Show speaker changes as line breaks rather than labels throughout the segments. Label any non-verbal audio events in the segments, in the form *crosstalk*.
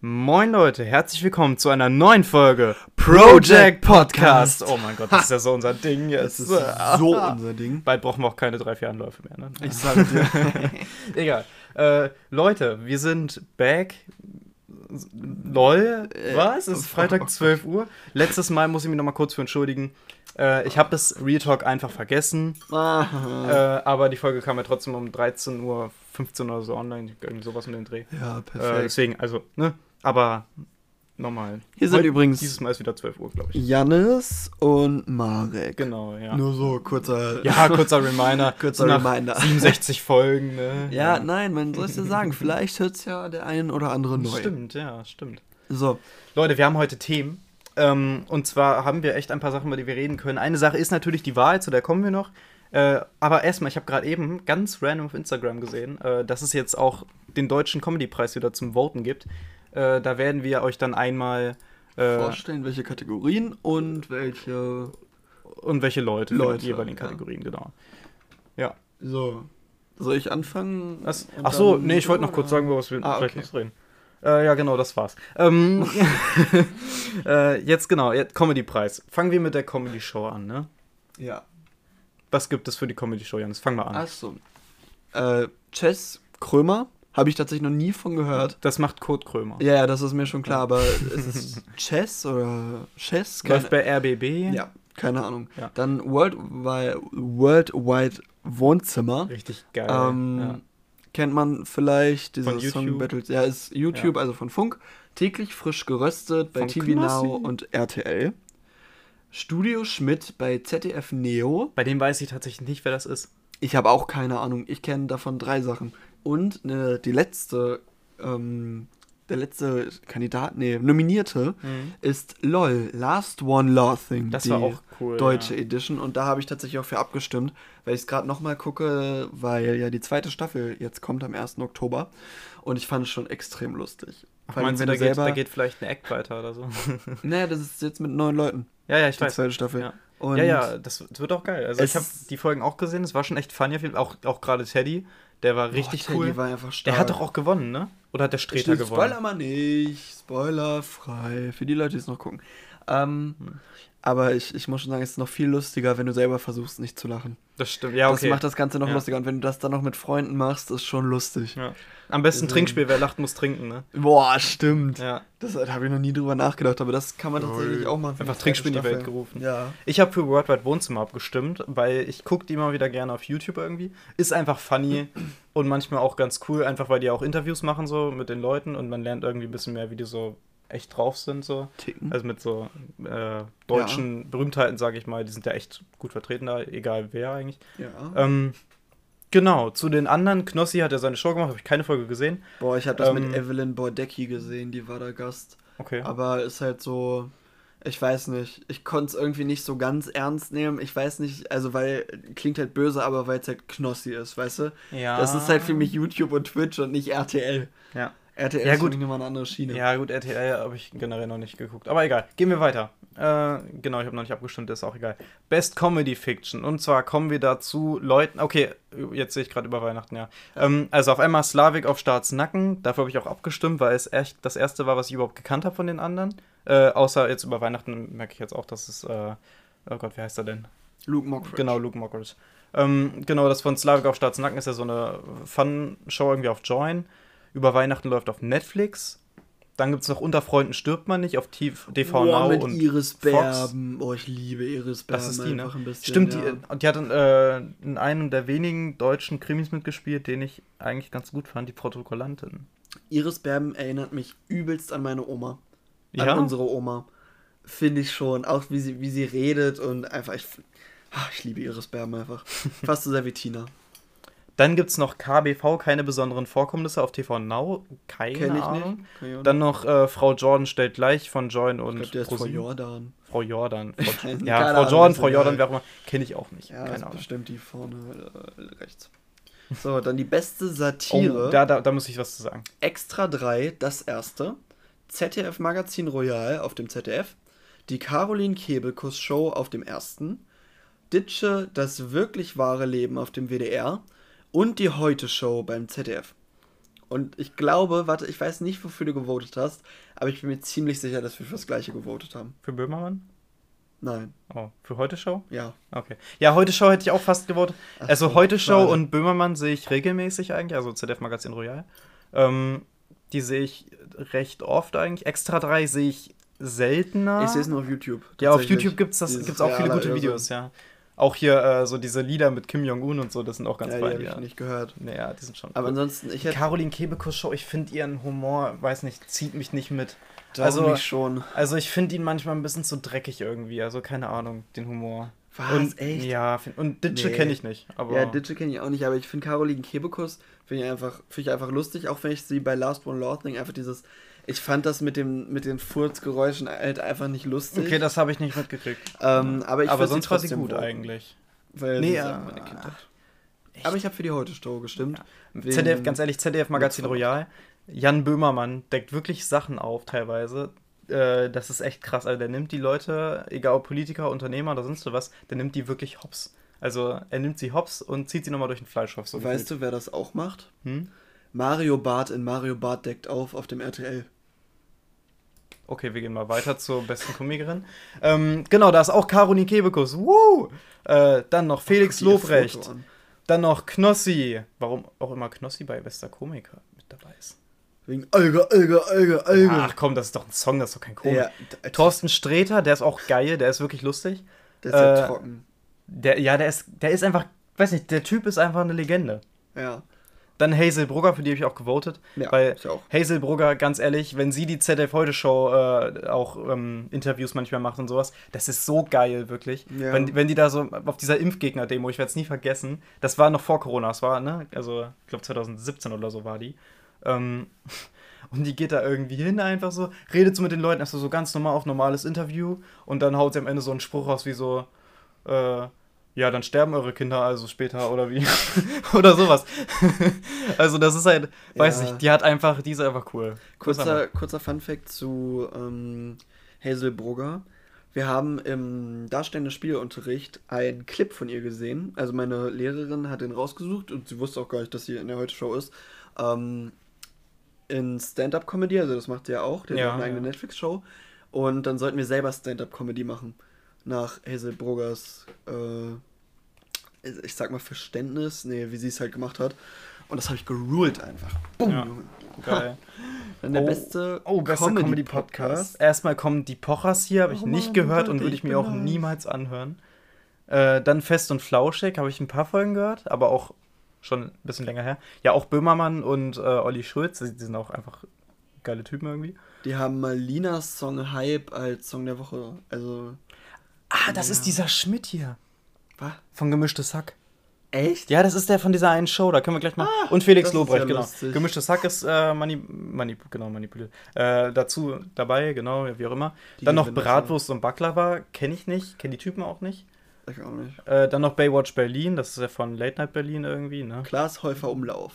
Moin Leute, herzlich willkommen zu einer neuen Folge Project Podcast. Oh mein Gott, das ist ja so unser Ding jetzt.
Das ist so *laughs* unser Ding.
Bald brauchen wir auch keine drei, vier Anläufe mehr. Ne?
Ich sage dir. *laughs*
Egal. Äh, Leute, wir sind back. Lol, was? Es ist Freitag 12 Uhr. Letztes Mal muss ich mich noch mal kurz für entschuldigen. Äh, ich habe das Real Talk einfach vergessen. Äh, aber die Folge kam ja trotzdem um 13 Uhr, 15 oder so online. Irgendwie sowas mit dem Dreh.
Ja,
Äh,
perfekt.
deswegen, also, ne? Aber nochmal.
Hier sind
Heute-
übrigens
Dieses Mal ist wieder 12 Uhr, glaube ich.
Jannis und Marek.
Genau, ja.
Nur so kurzer.
Ja, kurzer Reminder. *laughs*
Kurzer
nach
Reminder.
67 Folgen, ne?
Ja, nein, man soll es dir sagen. *laughs* Vielleicht hört es ja der ein oder andere neu.
Stimmt, ja, stimmt.
So,
Leute, wir haben heute Themen. Ähm, und zwar haben wir echt ein paar Sachen, über die wir reden können. Eine Sache ist natürlich die Wahrheit, zu der kommen wir noch. Äh, aber erstmal, ich habe gerade eben ganz random auf Instagram gesehen, äh, dass es jetzt auch den deutschen Comedy-Preis wieder zum Voten gibt. Äh, da werden wir euch dann einmal äh,
vorstellen, welche Kategorien und welche.
und welche Leute,
Leute,
die jeweiligen
ja.
Kategorien, genau. Ja.
So. Soll ich anfangen?
Was? Ach so, nee, ich wollte noch kurz sagen, über was wir
Ah,
vielleicht
okay.
noch reden. Äh, ja, genau, das war's. Ähm, *laughs* äh, jetzt genau, Comedy-Preis. Fangen wir mit der Comedy-Show an, ne?
Ja.
Was gibt es für die Comedy-Show, Janis? Fang mal an.
Achso. Äh, Chess Krömer. Habe ich tatsächlich noch nie von gehört.
Das macht Kurt Krömer.
Ja, ja, das ist mir schon klar, aber ist es *laughs* Chess oder Chess?
Läuft bei RBB.
Ja, keine Ahnung.
Ja.
Dann World Wide, Worldwide Wohnzimmer.
Richtig geil.
Ähm,
ja.
Kennt man vielleicht diese
Von YouTube?
Song Battles? Ja, ist YouTube, also von Funk. Täglich frisch geröstet bei
Von
TV
Knossi.
Now und RTL. Studio Schmidt bei ZDF Neo.
Bei dem weiß ich tatsächlich nicht, wer das ist.
Ich habe auch keine Ahnung. Ich kenne davon drei Sachen. Und ne, die letzte, ähm, der letzte Kandidat, nee, Nominierte ist LOL, Last One Laughing.
Das
die
war auch cool.
Deutsche
Ja.
Edition. Und da habe ich tatsächlich auch für abgestimmt, weil ich es gerade nochmal gucke, weil ja die zweite Staffel jetzt kommt am 1. Oktober. Und ich fand es schon extrem lustig.
Ach,
Vor allem,
meinst du,
wenn
da
du
geht,
selber-
da geht vielleicht ein Act weiter oder so? *laughs*
Naja, das ist jetzt mit neun Leuten,
ja, ja, ich
die
weiß.
zweite Staffel.
Ja.
Und
ja, ja, das, das wird auch geil. Also ich habe die Folgen auch gesehen, es war schon echt jeden Fall. Auch, auch gerade Teddy, der war
Boah,
richtig
Teddy
cool.
war einfach stark.
Der hat doch auch gewonnen, ne? Oder hat der Streter
Stimmt,
gewonnen?
Spoiler mal nicht. Spoiler frei. Für die Leute, die es noch gucken. Ähm,
Hm.
Aber ich, ich muss schon sagen, es ist noch viel lustiger, wenn du selber versuchst, nicht zu lachen.
Das stimmt, ja, okay.
Das macht das Ganze noch
Ja.
lustiger. Und wenn du das dann noch mit Freunden machst, ist schon lustig.
ja. Am besten
Deswegen-
Trinkspiel, wer lacht, muss trinken, ne?
Boah, stimmt.
Ja.
Das da habe ich noch nie drüber nachgedacht, aber das kann man tatsächlich auch machen.
Einfach Trinkspiel in die Welt gerufen.
Ja.
Ich habe für Worldwide Wohnzimmer abgestimmt, weil ich gucke die immer wieder gerne auf YouTube irgendwie. Ist einfach funny und manchmal auch ganz cool, einfach weil die auch Interviews machen so mit den Leuten und man lernt irgendwie ein bisschen mehr, wie die so echt drauf sind so.
Ticken.
Also mit so äh, deutschen Berühmtheiten, sage ich mal, die sind ja echt gut vertreten da, egal wer eigentlich.
ja.
Ähm, genau, zu den anderen, Knossi hat ja seine Show gemacht, habe ich keine Folge gesehen.
Boah, ich habe das
ähm,
mit Evelyn Bordecki gesehen, die war da Gast.
Okay.
Aber ist halt so, ich weiß nicht, ich konnte es irgendwie nicht so ganz ernst nehmen. Ich weiß nicht, also weil, klingt halt böse, aber weil es halt Knossi ist, weißt du?
ja.
Das ist halt für mich YouTube und Twitch und nicht RTL.
Ja.
RTL
Ja,
ist
gut.
gut. nochmal eine andere Schiene.
Ja, gut, RTL habe ich generell noch nicht geguckt. Aber egal, gehen wir weiter. Äh, genau, ich habe noch nicht abgestimmt, ist auch egal. Best Comedy Fiction. Und zwar kommen wir dazu Leuten. Okay, jetzt sehe ich gerade über Weihnachten, ja. Ähm, also auf einmal Slavik auf Staats Nacken. Dafür habe ich auch abgestimmt, weil es echt das erste war, was ich überhaupt gekannt habe von den anderen. Äh, außer jetzt über Weihnachten merke ich jetzt auch, dass es. Äh, oh Gott, wie heißt er denn?
Luke Mockridge.
Genau, Luke Mockridge. Ähm, genau, das von Slavik auf Staats Nacken ist ja so eine Fun-Show irgendwie auf Join. Über Weihnachten läuft auf Netflix. Dann gibt es noch Unter Freunden stirbt man nicht auf TV
Boah,
Now
mit
und
Iris
Fox.
Berben. Oh, ich liebe Iris Berben.
Das ist die, ne?
bisschen,
Stimmt,
ja.
die, die hat in, äh, in einem der wenigen deutschen Krimis mitgespielt, den ich eigentlich ganz gut fand, die Protokollantin.
Iris Berben erinnert mich übelst an meine Oma. An
Ja?
unsere Oma. Finde ich schon. Auch wie sie, wie sie redet und einfach, ich, ah, ich liebe Iris Berben einfach. *laughs* Fast so sehr wie Tina.
Dann gibt es noch KBV, keine besonderen Vorkommnisse auf TV Now. Keine
Kenn ich
Ahnung.
nicht.
Dann noch äh, Frau Jordan stellt gleich von Join und
Ich glaube, der ist
ProSieben.
Jordan.
Frau Jordan. *laughs* Frau, ja, Frau
Ahnung,
Jordan, Frau Jordan, wer auch immer. Kenne ich auch nicht.
Ja,
keine Ahnung.
bestimmt die vorne äh, rechts. So, dann die beste Satire.
Oh, da, da, da muss ich was zu sagen.
Extra 3, das erste. ZDF Magazin Royal auf dem ZDF. Die Caroline Kebekus Show auf dem ersten. Ditsche, das wirklich wahre Leben auf dem WDR. Und die Heute Show beim ZDF. Und ich glaube, warte, ich weiß nicht, wofür du gewotet hast, aber ich bin mir ziemlich sicher, dass wir für das gleiche gewotet haben.
Für Böhmermann?
Nein.
Oh, für Heute Show?
Ja.
Okay. Ja, Heute Show hätte ich auch fast gewotet.
Ach
Also
so,
Heute Show
schade.
und Böhmermann sehe ich regelmäßig eigentlich, also ZDF Magazin Royal. Ähm, die sehe ich recht oft eigentlich. Extra 3 sehe ich seltener.
Ich sehe es nur auf YouTube.
Ja, auf. YouTube gibt es gibt's auch viele gute. Videos, ja. Auch hier äh, so diese Lieder mit Kim Jong-un und so, das sind auch ganz
Ja, die
fein.
habe ich nicht gehört.
Naja, die sind schon.
Aber
cool.
ansonsten, ich hätte
Caroline Kebekus Show, ich finde ihren Humor, weiß nicht, zieht mich nicht mit.
also
also-
mich schon.
Also ich finde ihn manchmal ein bisschen zu dreckig irgendwie, also keine Ahnung, den Humor.
Was,
und,
echt?
Ja, find, und Ditsche
Nee.
kenne ich nicht. Aber
Ja, Ditsche kenne ich auch nicht, aber ich finde Caroline Kebekus finde ich einfach, finde ich einfach lustig, auch wenn ich sie bei Last One Law Thing einfach dieses, ich fand das mit dem mit den Furzgeräuschen halt einfach nicht lustig.
okay, das habe ich nicht mitgekriegt.
ähm, aber ich
aber sonst war sie gut
voten,
eigentlich.
Weil
Nee, ja,
meine Kindheit.
echt?
Aber ich habe für die Heute Show gestimmt. Wegen-
ZDF, ganz ehrlich, ZDF Magazin. Royal. Jan Böhmermann deckt wirklich Sachen auf teilweise. Äh, das ist echt krass. Also der nimmt die Leute, egal ob Politiker, Unternehmer oder sonst was, der nimmt die wirklich hops. Also er nimmt sie hops und zieht sie nochmal durch den Fleischhof. So
Weißt du, wer das auch macht?
Hm?
Mario Barth in Mario Barth deckt auf auf dem RTL.
Okay, wir gehen mal weiter zur besten Komikerin. Ähm, genau, da ist auch Caroline Kebekus. Woo! Äh, dann noch Felix Lobrecht. Dann noch Knossi. Warum auch immer Knossi bei bester Komiker mit dabei ist.
Wegen Alge, Alge, Alge, Alge.
Ach komm, das ist doch ein Song, das ist doch kein Komik.
ja,
Thorsten Sträter, der ist auch geil, der ist wirklich lustig.
der ist ja
äh,
trocken.
Der, ja, der ist, der ist einfach, weiß nicht, der Typ ist einfach eine Legende.
Ja.
Dann Hazel Brugger, für die habe ich auch gewotet.
Ja,
weil
ich auch.
Hazel Brugger, ganz ehrlich, wenn sie die ZDF Heute Show äh, auch ähm, Interviews manchmal macht und sowas, das ist so geil, wirklich.
Ja.
Wenn, wenn die da so auf dieser Impfgegner-Demo, ich werde es nie vergessen, das war noch vor Corona, das war, ne, also ich glaube 2017 oder so war die. Ähm, *laughs* und die geht da irgendwie hin, einfach so, redet so mit den Leuten, also so ganz normal auf normales Interview und dann haut sie am Ende so einen Spruch raus wie so, äh, ja, dann sterben eure Kinder also später oder wie. *laughs* oder sowas. *laughs* also das ist halt, weiß
Ja.
nicht, die hat einfach, die ist einfach cool.
Kurzer, kurzer Funfact zu ähm, Hazel Brugger. Wir haben im darstellenden Spielunterricht einen Clip von ihr gesehen. Also meine Lehrerin hat den rausgesucht und sie wusste auch gar nicht, dass sie in der Heute-Show ist. Ähm, in Stand-Up-Comedy, also das macht sie ja auch, der
Ja,
hat eine eigene
ja.
Netflix-Show. Und dann sollten wir selber Stand-Up-Comedy machen. Nach Hazel Bruggers, äh, ich sag mal Verständnis, nee, wie sie es halt gemacht hat. Und das habe ich geruled einfach. Bumm,
Ja. Geil.
Dann der
Oh,
beste,
Oh, Comedy-Podcast. Erstmal kommen die Pochers hier, habe ich
Oh
nicht
Mann,
gehört und
Leute,
würde
ich
ich mir auch niemals anhören. Äh, dann Fest und Flauschig habe ich ein paar Folgen gehört, aber auch schon ein bisschen länger her. Ja, auch Böhmermann und äh, Olli Schulz, die die sind auch einfach geile Typen irgendwie.
Die haben mal Linas Song Hype als Song der Woche. Also,
Ah, das
Ja.
ist dieser Schmidt hier.
was?
Von Gemischtes Hack.
Echt?
Ja, das ist der von dieser einen Show, da können wir gleich mal.
Ah,
und Felix Lobrecht,
ja
genau.
lustig.
Gemischtes Hack ist äh, mani manip genau, manipuliert. Äh, dazu dabei, genau, wie auch immer.
Die
dann noch Bratwurst und Baklava, kenne ich nicht, kenne die Typen auch nicht.
Ich auch nicht.
Äh, dann noch Baywatch Berlin, das ist ja von Late Night Berlin irgendwie, ne?
Klaas Häufer Umlauf.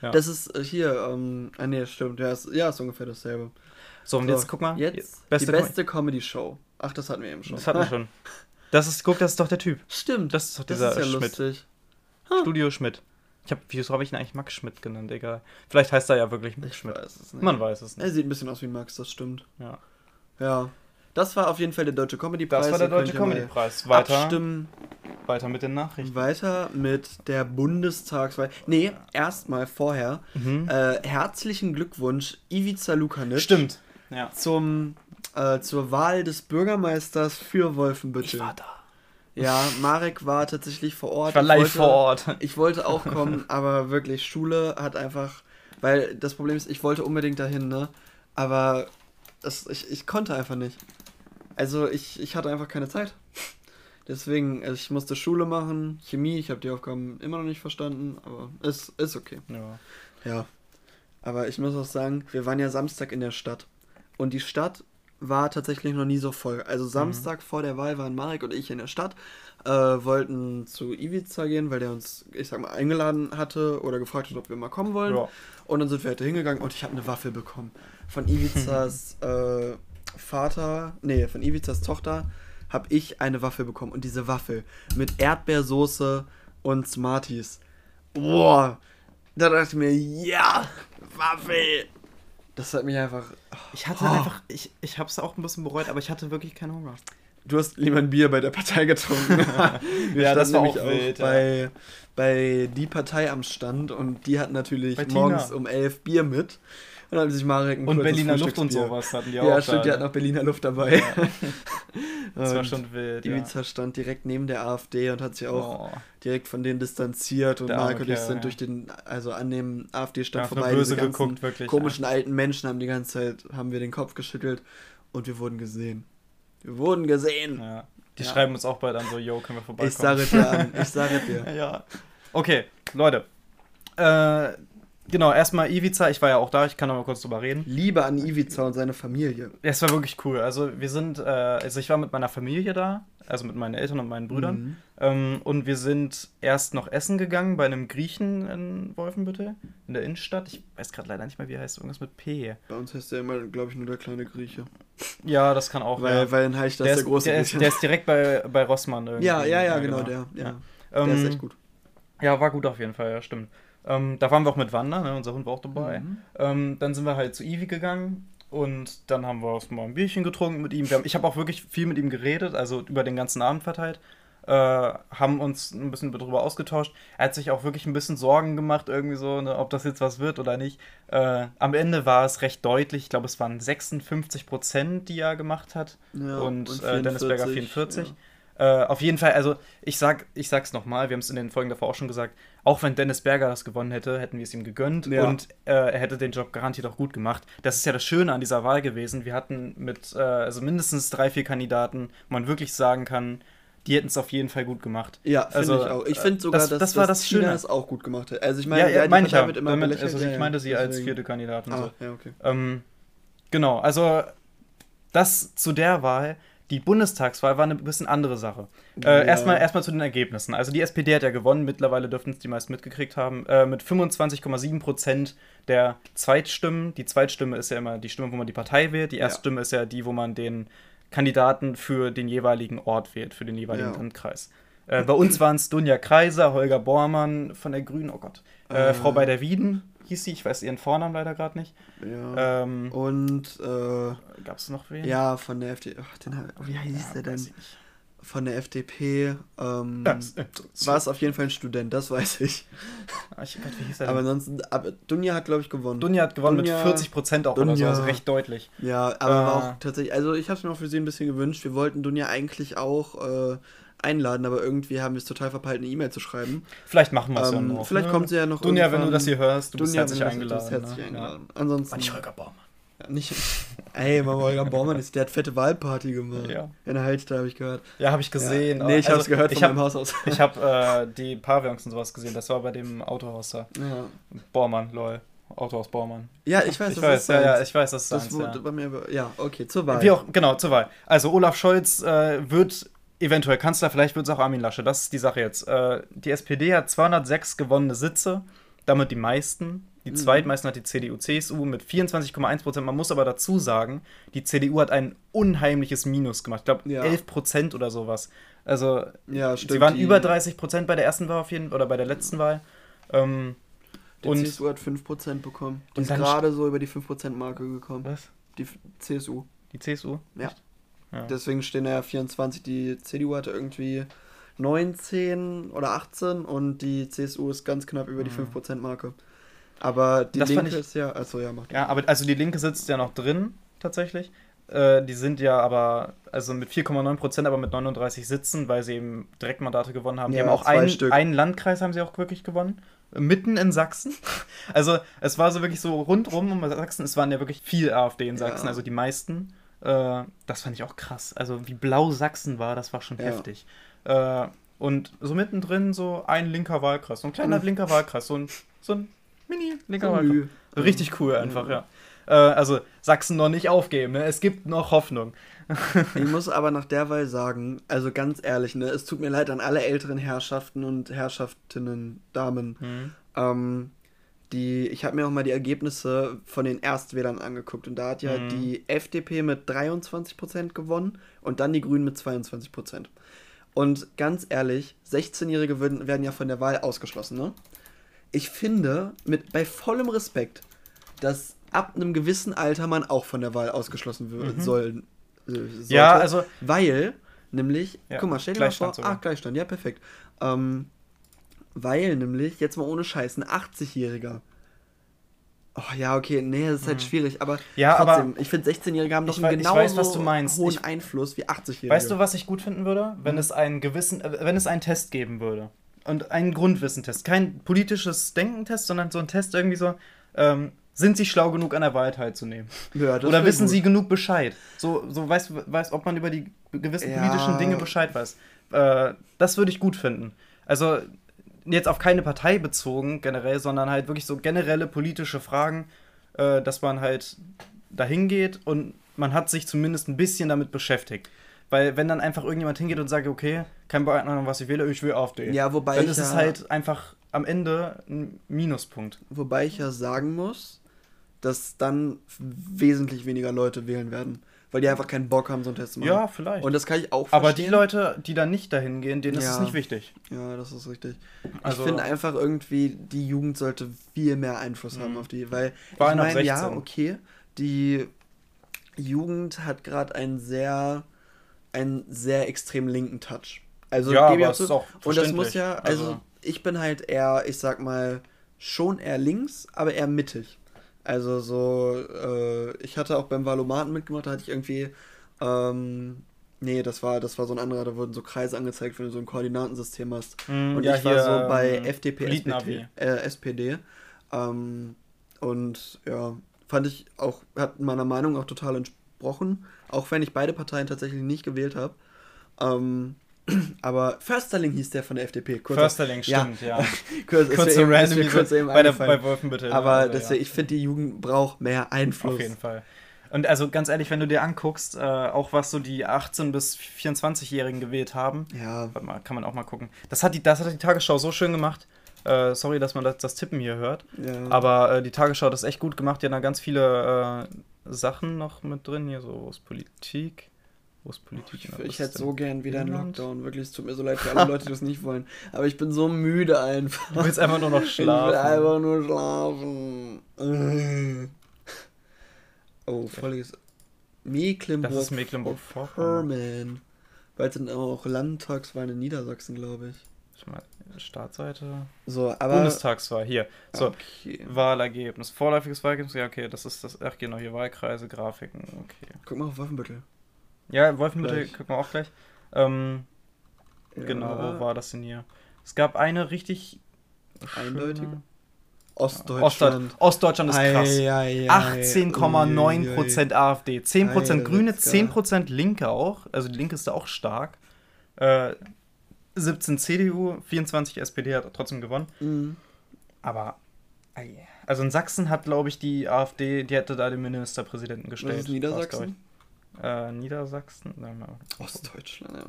Ja.
Das ist äh, hier, ähm, ah nee, stimmt, ja, ist, ja, ist ungefähr dasselbe.
So, und
So,
jetzt guck mal.
Jetzt
beste
die beste Comedy-Show. Ach, das hatten wir eben schon.
Das hatten wir schon. Das ist, guck, das ist doch der Typ.
Stimmt,
Das ist doch
das
dieser
ist ja
Schmidt.
lustig.
Studio Schmidt. Ich hab, wieso habe ich ihn eigentlich Max Schmidt genannt? Egal. Vielleicht heißt er ja wirklich Max
Ich
Schmidt.
weiß es nicht.
Man weiß es
Er
nicht.
sieht ein bisschen aus wie Max, das stimmt.
Ja.
Ja. Das war auf jeden Fall der Deutsche Comedy-Preis.
Das war der Deutsche
ja mal
Comedy-Preis. Weiter,
Abstimmen.
weiter mit den Nachrichten.
Weiter mit der Bundestagswahl. Nee, erstmal vorher.
Mhm.
Äh, herzlichen Glückwunsch, Ivica Lukanic.
Stimmt. Ja.
Zum, äh, zur Wahl des Bürgermeisters für Wolfenbüttel.
Ich war da.
Ja, Marek war tatsächlich vor Ort.
Ich war live
wollte-
vor Ort.
Ich wollte auch kommen, *laughs* aber wirklich, Schule hat einfach. Weil das Problem ist, ich wollte unbedingt dahin, ne? Aber das, ich, ich konnte einfach nicht. Also ich, ich hatte einfach keine Zeit. Deswegen, also ich musste Schule machen, Chemie, ich habe die Aufgaben immer noch nicht verstanden, aber es ist okay.
Ja.
Ja. Aber ich muss auch sagen, wir waren ja Samstag in der Stadt. Und die Stadt war tatsächlich noch nie so voll. Also Samstag vor der Wahl waren Marek und ich in der Stadt, äh, wollten zu Ivica gehen, weil der uns, ich sag mal, eingeladen hatte oder gefragt hat, ob wir mal kommen wollen.
Ja.
Und dann sind wir halt hingegangen und ich habe eine Waffel bekommen. Von *laughs* Ivicas äh, Vater, nee, von Ivicas Tochter habe ich eine Waffel bekommen. Und diese Waffel mit Erdbeersoße und Smarties. Boah, da dachte ich mir, ja, Waffel. Das hat mich einfach.
Ich hatte oh. einfach, ich, ich habe es auch ein bisschen bereut, aber ich hatte wirklich keinen Hunger.
Du hast lieber ein Bier bei der Partei getrunken. *laughs* ja, das war auch wild, bei, ja. bei die Partei am Stand und die hat natürlich morgens um elf Bier mit. Und dann haben sich Marek ein Und Berliner Luft und sowas hatten die auch. Ja, stimmt, die hatten auch Berliner Luft dabei. Ja. *laughs* das war schon wild. Ivica ja. stand direkt neben der AfD und hat sich auch oh. direkt von denen distanziert. Und Marek und ich sind durch den, also an dem AfD-Stand vorbei. Böse geguckt, wirklich. Komischen alten Menschen haben die ganze Zeit, haben wir den Kopf geschüttelt und wir wurden gesehen. Wir wurden gesehen.
Ja. Die ja. schreiben uns auch bald an, so, yo, können wir vorbeikommen. Ich sage dir an, ich sage dir. *laughs* ja. Okay, Leute. Äh, genau, erstmal Ivica, ich war ja auch da, ich kann noch mal kurz drüber reden.
Liebe an Ivica und seine Familie.
Es war wirklich cool. Also wir sind, äh, also ich war mit meiner Familie da, also mit meinen Eltern und meinen Brüdern. Mhm. Ähm, und wir sind erst noch essen gegangen bei einem Griechen in Wolfenbüttel, in der Innenstadt. Ich weiß gerade leider nicht mehr, wie er heißt, irgendwas mit P.
Bei uns heißt der immer, glaube ich, nur der kleine Grieche.
Ja, das kann auch.
Weil, ja. weil dann heißt das
der,
der große
der Grieche. Ist, der ist direkt bei, bei Rossmann irgendwie.
Ja, ja, ja, genau, genau, der. Ja. ja. der
ist echt gut. Ja, war gut auf jeden Fall, ja, stimmt. Ähm, da waren wir auch mit Wander, ne? unser Hund war auch dabei. Mhm. Ähm, dann sind wir halt zu Ivi gegangen und dann haben wir auch mal ein Bierchen getrunken mit ihm. Haben, ich habe auch wirklich viel mit ihm geredet, also über den ganzen Abend verteilt. Äh, haben uns ein bisschen darüber ausgetauscht. Er hat sich auch wirklich ein bisschen Sorgen gemacht, irgendwie so, ne, ob das jetzt was wird oder nicht. Äh, am Ende war es recht deutlich. Ich glaube, es waren 56 Prozent, die er gemacht hat. Ja, und, und äh, Dennis Berger 44. Ja. Äh, auf jeden Fall, also ich sag, ich sag's nochmal, wir haben es in den Folgen davor auch schon gesagt, auch wenn Dennis Berger das gewonnen hätte, hätten wir es ihm gegönnt ja. und äh, er hätte den Job garantiert auch gut gemacht. Das ist ja das Schöne an dieser Wahl gewesen. Wir hatten mit äh, also mindestens drei, vier Kandidaten, wo man wirklich sagen kann, die hätten es auf jeden Fall gut gemacht.
Ja, finde also, ich auch. Ich finde sogar, das, dass, das war das Tina Schöne. es auch gut gemacht hat. Also ich meine,
ja,
ja,
meine ich ja. Immer damit, also ich meinte sie deswegen. als vierte Kandidatin. Ah, so. ja, okay. Ähm, genau, also das zu der Wahl die Bundestagswahl war eine bisschen andere Sache. Äh, ja. erstmal, erstmal zu den Ergebnissen. Also die SPD hat ja gewonnen, mittlerweile dürften es die meisten mitgekriegt haben, äh, mit 25,7 Prozent der Zweitstimmen. Die Zweitstimme ist ja immer die Stimme, wo man die Partei wählt. Die Erststimme ja. ist ja die, wo man den Kandidaten für den jeweiligen Ort wählt, für den jeweiligen ja. Landkreis. Äh, bei uns waren es Dunja Kreiser, Holger Bormann von der Grünen, oh Gott, äh, Frau bei der Wieden hieß sie, ich weiß ihren Vornamen leider gerade nicht.
Ja. Ähm, und äh,
gab es noch wen?
Ja, von der FDP. Ach, den, wie hieß ja, der denn? Von der FDP. Ähm, war es auf jeden Fall ein Student, das weiß ich. Ah, ich Gott, wie hieß er denn? Aber ansonsten, aber Dunja hat, glaube ich, gewonnen.
Dunja hat gewonnen Dunja, mit 40 Prozent auch Dunja, oder so, also recht deutlich.
Ja, aber äh, war auch tatsächlich, also ich habe es mir auch für sie ein bisschen gewünscht. Wir wollten Dunja eigentlich auch äh, einladen, aber irgendwie haben wir es total verpeilt, eine E-Mail zu schreiben.
Vielleicht machen wir es ähm, ja noch.
Vielleicht ne? kommt sie ja noch.
Dunja, wenn du das hier hörst, du Dunja, bist herzlich eingeladen.
herzlich
ne?
eingeladen. Ja. Ansonsten.
War nicht Holger Baumann.
Nicht. Ey, mal Holger Baumann ist, der hat fette Wahlparty gemacht. Ja. In der Halster habe ich gehört.
Ja, habe ich gesehen.
Ja. Nee, ich also, habe es gehört von
hab,
meinem Haus aus.
ich habe äh, die Pavillons und sowas gesehen. Das war bei dem Autohaus da. Ja. Bormann, lol. Autohaus Baumann.
Ja, ich weiß,
ich weiß, ja, ja, ich weiß, das ist
das eins, ja. bei mir, ja, okay, zur Wahl.
Wie auch, genau, zur Wahl. Also Olaf Scholz äh, wird eventuell Kanzler, vielleicht wird es auch Armin Lasche. Das ist die Sache jetzt. Äh, die SPD hat 206 gewonnene Sitze, damit die meisten. Die mhm. zweitmeisten hat die CDU-CSU mit 24,1 Prozent. Man muss aber dazu sagen, die CDU hat ein unheimliches Minus gemacht. Ich glaube, ja. 11 Prozent oder sowas. Also, ja, stimmt, sie waren über 30 Prozent bei der ersten Wahl auf jeden oder bei der letzten Wahl. Ähm,
die und CSU hat 5 Prozent bekommen. Die ist gerade so über die 5 Prozent Marke gekommen.
Was?
Die CSU.
Die CSU?
Ja. Echt? Deswegen stehen ja 24. Die CDU hatte irgendwie 19 oder 18 und die CSU ist ganz knapp über die mhm. 5%-Marke. Aber die das Linke ich, ist ja, also ja, macht
Ja, aber also die Linke sitzt ja noch drin, tatsächlich. Äh, die sind ja aber, also mit 4,9% aber mit 39 Sitzen, weil sie eben Direktmandate gewonnen haben. Die haben auch einen, einen Landkreis haben sie auch wirklich gewonnen. Mitten in Sachsen. *laughs* Also es war so wirklich so rundrum um Sachsen. Es waren ja wirklich viel AfD in Sachsen, ja. also die meisten. Äh, das fand ich auch krass. Also wie blau Sachsen war, das war schon ja. heftig. Äh, und so mittendrin so ein linker Wahlkreis, so ein kleiner linker Wahlkreis, so ein, so ein mini-linker Wahlkreis. Richtig cool einfach, ja. Äh, also Sachsen noch nicht aufgeben, ne? es gibt noch Hoffnung. *laughs*
ich muss aber nach der Wahl sagen, also ganz ehrlich, ne, es tut mir leid an alle älteren Herrschaften und Herrschaftinnen, Damen. Mhm. Ähm, die, ich habe mir auch mal die Ergebnisse von den Erstwählern angeguckt und da hat ja mhm. die FDP mit 23% gewonnen und dann die Grünen mit 22%. Und ganz ehrlich, 16-Jährige werden ja von der Wahl ausgeschlossen, ne? Ich finde, mit, bei vollem Respekt, dass ab einem gewissen Alter man auch von der Wahl ausgeschlossen wird,
Mhm.
soll. äh, sollte,
Ja, also-
Weil, nämlich,
Ja,
guck mal, stell dir mal vor,
Gleichstand sogar.
ah, Gleichstand, ja, perfekt. Ähm, weil nämlich, jetzt mal ohne Scheiß, ein 80-Jähriger. Oh ja, okay, nee, das ist halt schwierig, aber
Mhm. Ja, aber-
trotzdem, ich finde 16-Jährige haben doch einen genauso
weiß, was du meinst.
hohen
Ich-
Einfluss wie 80-Jährige.
Weißt du, was ich gut finden würde? Wenn es einen gewissen, äh, wenn es einen Test geben würde. Und einen Grundwissentest. Kein politisches Denkentest, sondern so ein Test irgendwie so, ähm, sind sie schlau genug an der Wahl teilzunehmen?
Ja,
Oder wissen
gut.
sie genug Bescheid? So, so weißt, weißt, ob man über die gewissen
Ja.
politischen Dinge Bescheid weiß. Äh, das würde ich gut finden. Also jetzt auf keine Partei bezogen generell, sondern halt wirklich so generelle politische Fragen, äh, dass man halt dahin geht und man hat sich zumindest ein bisschen damit beschäftigt. Weil wenn dann einfach irgendjemand hingeht und sagt, okay, kein Ahnung, was ich wähle, ich will AfD.
Ja, wobei
dann ist es
ja-
halt einfach am Ende ein Minuspunkt.
Wobei ich ja sagen muss, dass dann wesentlich weniger Leute wählen werden. Weil die einfach keinen Bock haben, so einen Test zu machen.
Ja, vielleicht.
Und das kann ich auch
Aber die
verstehen.
Leute, die dann nicht dahin gehen, denen ist es
Ja.
nicht wichtig.
Ja, das ist richtig.
Also-
ich finde einfach irgendwie, die Jugend sollte viel mehr Einfluss haben
Mhm.
auf die. Weil,
Vor
ich meine, ja,
16.
okay, die Jugend hat gerade einen sehr, einen sehr extrem linken Touch. Also,
Ja, aber ist auch
Und das muss ja, also,
Also-
ich bin halt eher, ich sag mal, schon eher links, aber eher mittig. Also so, äh, ich hatte auch beim Valomaten mitgemacht, da hatte ich irgendwie, ähm, nee, das war, das war so ein anderer, da wurden so Kreise angezeigt, wenn du so ein Koordinatensystem hast.
Mm,
Und
ja,
ich war so bei
ähm,
FDP. SPD, äh, SPD. Ähm, und ja, fand ich auch, hat meiner Meinung auch total entsprochen, auch wenn ich beide Parteien tatsächlich nicht gewählt habe. Ähm, *clears throat* aber Försterling hieß der von der FDP. Kurzer-
Försterling, stimmt, ja. *laughs*
kurz,
Kurz
eben, ist
random
kurz eben
bei, der, bei Wolfenbüttel.
Aber
Also,
deswegen,
ja.
ich finde, die Jugend braucht mehr Einfluss.
Auf jeden Fall. Und also ganz ehrlich, wenn du dir anguckst, äh, auch was so die 18- bis 24-Jährigen gewählt haben,
Ja,
warte mal, kann man auch mal gucken. Das hat die, das hat die Tagesschau so schön gemacht. Äh, sorry, dass man das, das Tippen hier hört.
ja.
Aber äh, die Tagesschau hat das echt gut gemacht. Die haben da ganz viele äh, Sachen noch mit drin. Hier so, wo ist Politik? Wo ist Politik?
Ich,
Na, wo
ich hätte so gern wieder einen? Lockdown. Wirklich, es tut mir so leid für alle Leute, die das nicht wollen. Aber ich bin so müde einfach.
Du willst einfach nur noch *laughs*
Ich will
schlafen.
einfach nur schlafen. Äh. Oh, volles Mecklenburg.
Das ist Mecklenburg-Vorpommern.
Vorpommern. Bald sind auch Landtagswahlen in Niedersachsen, glaube ich.
Ich meine, Startseite.
So, aber.
Bundestagswahl, hier. So,
Okay.
Wahlergebnis. Vorläufiges Wahlergebnis, ja, okay, das ist das. Ach, genau, hier Wahlkreise, Grafiken, okay.
Guck mal auf Wolfenbüttel.
Ja, Wolfenbüttel
Gleich.
gucken wir auch gleich. Ähm, Genau, wo war das denn hier? Es gab eine richtig.
Eindeutige?
schöne-
Ostdeutschland.
Ostdeutschland. Ostdeutschland ist krass.
Ei, ei, ei.
18,9% AfD, 10%
Alter,
Grüne,
let's go.
10% Linke auch. Also die Linke ist da auch stark. Äh, 17 CDU, 24 SPD hat trotzdem gewonnen.
Mhm.
Aber, also in Sachsen hat, glaube ich, die AfD, die hätte da den Ministerpräsidenten
Was
gestellt.
ist Niedersachsen?
Äh, Niedersachsen? Sagen wir mal.
Ostdeutschland, ja.